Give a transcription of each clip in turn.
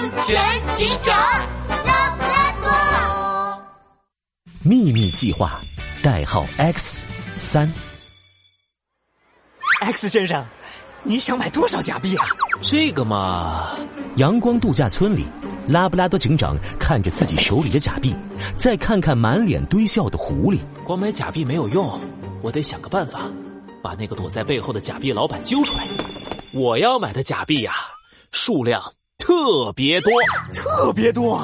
安全警长拉布拉多。秘密计划，代号 X 三。X 先生，你想买多少假币啊？这个嘛，阳光度假村里，拉布拉多警长看着自己手里的假币，再看看满脸堆笑的狐狸。光买假币没有用，我得想个办法，把那个躲在背后的假币老板揪出来。我要买的假币呀、数量特别多。特别多！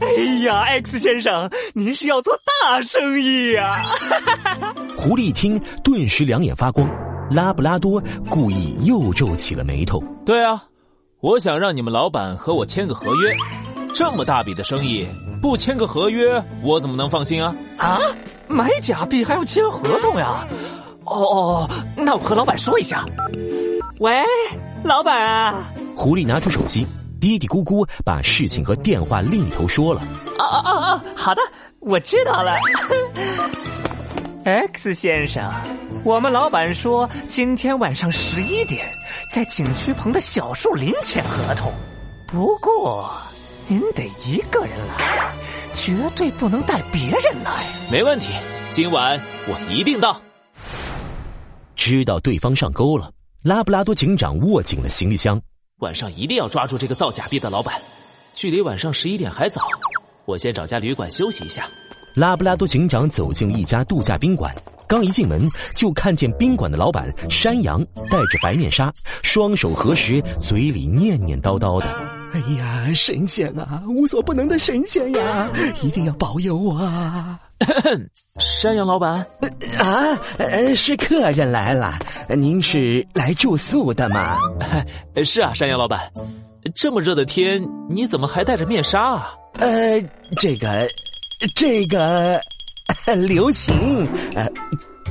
哎呀，X 先生，您是要做大生意呀、狐狸一听，顿时两眼发光。拉布拉多故意又皱起了眉头。对啊，我想让你们老板和我签个合约。这么大笔的生意，不签个合约，我怎么能放心啊？啊？买假币还要签合同呀？哦哦，那我和老板说一下。喂，老板啊！狐狸拿出手机，嘀嘀咕咕把事情和电话另一头说了。啊啊啊啊！好的，我知道了。X 先生，我们老板说今天晚上十一点在景区旁的小树林签合同，不过您得一个人来，绝对不能带别人来。没问题，今晚我一定到。知道对方上钩了，拉布拉多警长握紧了行李箱。晚上一定要抓住这个造假币的老板。距离晚上十一点还早，我先找家旅馆休息一下。拉布拉多警长走进一家度假宾馆，刚一进门就看见宾馆的老板山羊戴着白面纱，双手合十，嘴里念念叨叨的。哎呀，神仙啊，无所不能的神仙呀，一定要保佑我啊！山羊老板，啊，呃，是客人来了，您是来住宿的吗？是啊，山羊老板，这么热的天，你怎么还戴着面纱啊？呃，这个，这个流行。呃，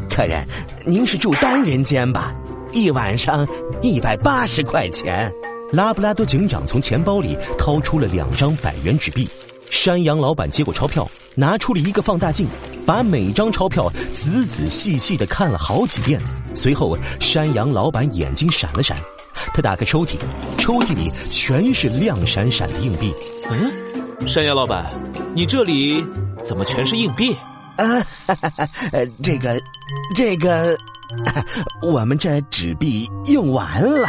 客人，您是住单人间吧？一晚上一百八十块钱。拉布拉多警长从钱包里掏出了两张百元纸币，山羊老板接过钞票，拿出了一个放大镜，把每张钞票仔仔细细的看了好几遍。随后，山羊老板眼睛闪了闪，他打开抽屉，抽屉里全是亮闪闪的硬币。嗯，山羊老板，你这里怎么全是硬币？啊，哈哈哈呃，这个，这个。我们这纸币用完了，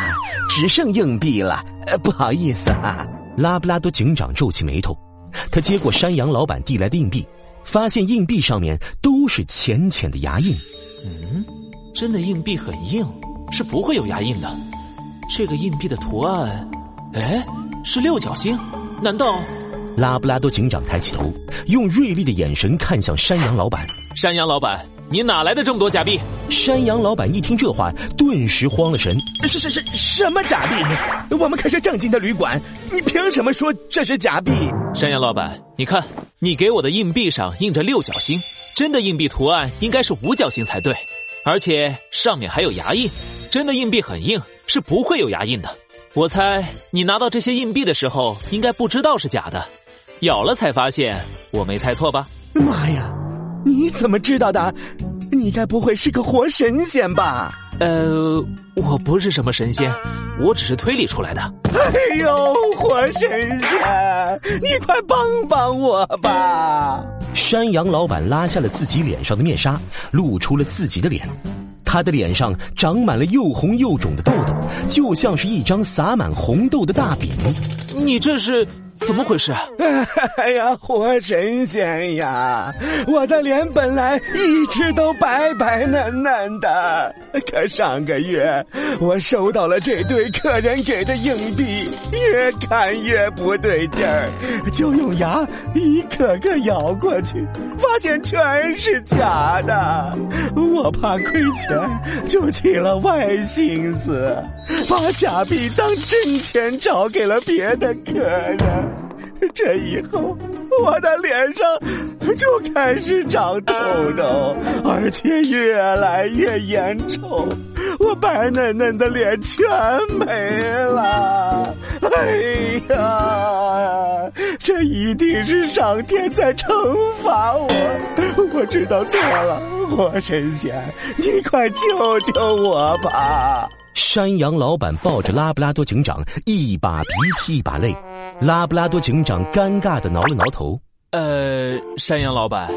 只剩硬币了，呃，不好意思啊。拉布拉多警长皱起眉头，他接过山羊老板递来的硬币，发现硬币上面都是浅浅的牙印。嗯，真的硬币很硬，是不会有牙印的。这个硬币的图案，哎，是六角星？难道？拉布拉多警长抬起头，用锐利的眼神看向山羊老板。山羊老板。你哪来的这么多假币？山羊老板一听这话，顿时慌了神。是是是，什么假币？我们可是正经的旅馆，你凭什么说这是假币？山羊老板，你看，你给我的硬币上印着六角星，真的硬币图案应该是五角星才对，而且上面还有牙印。真的硬币很硬，是不会有牙印的。我猜你拿到这些硬币的时候，应该不知道是假的，咬了才发现。我没猜错吧？妈呀！你怎么知道的？你该不会是个活神仙吧？呃，我不是什么神仙，我只是推理出来的。哎呦，活神仙，你快帮帮我吧！山羊老板拉下了自己脸上的面纱，露出了自己的脸。他的脸上长满了又红又肿的痘痘，就像是一张撒满红豆的大饼。你这是？怎么回事？哎呀，活神仙呀！我的脸本来一直都白白嫩嫩的，可上个月我收到了这对客人给的硬币，越看越不对劲儿，就用牙一个个咬过去，发现全是假的。我怕亏钱，就起了歪心思，把假币当真钱找给了别的客人。这以后，我的脸上就开始长痘痘，而且越来越严重，我白嫩嫩的脸全没了。哎呀，这一定是上天在惩罚我！我知道错了，活神仙，你快救救我吧！山羊老板抱着拉布拉多警长，一把鼻涕一把泪。拉布拉多警长尴尬的挠了挠头。呃，山羊老板，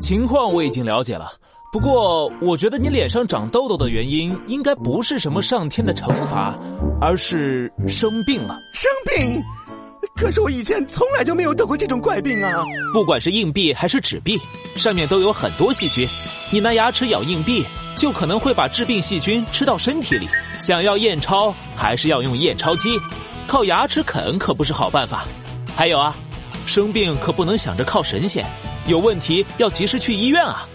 情况我已经了解了。不过，我觉得你脸上长痘痘的原因，应该不是什么上天的惩罚，而是生病了。生病？可是我以前从来就没有得过这种怪病啊！不管是硬币还是纸币，上面都有很多细菌。你拿牙齿咬硬币，就可能会把致病细菌吃到身体里。想要验钞，还是要用验钞机，靠牙齿啃可不是好办法。还有啊，生病可不能想着靠神仙，有问题要及时去医院啊。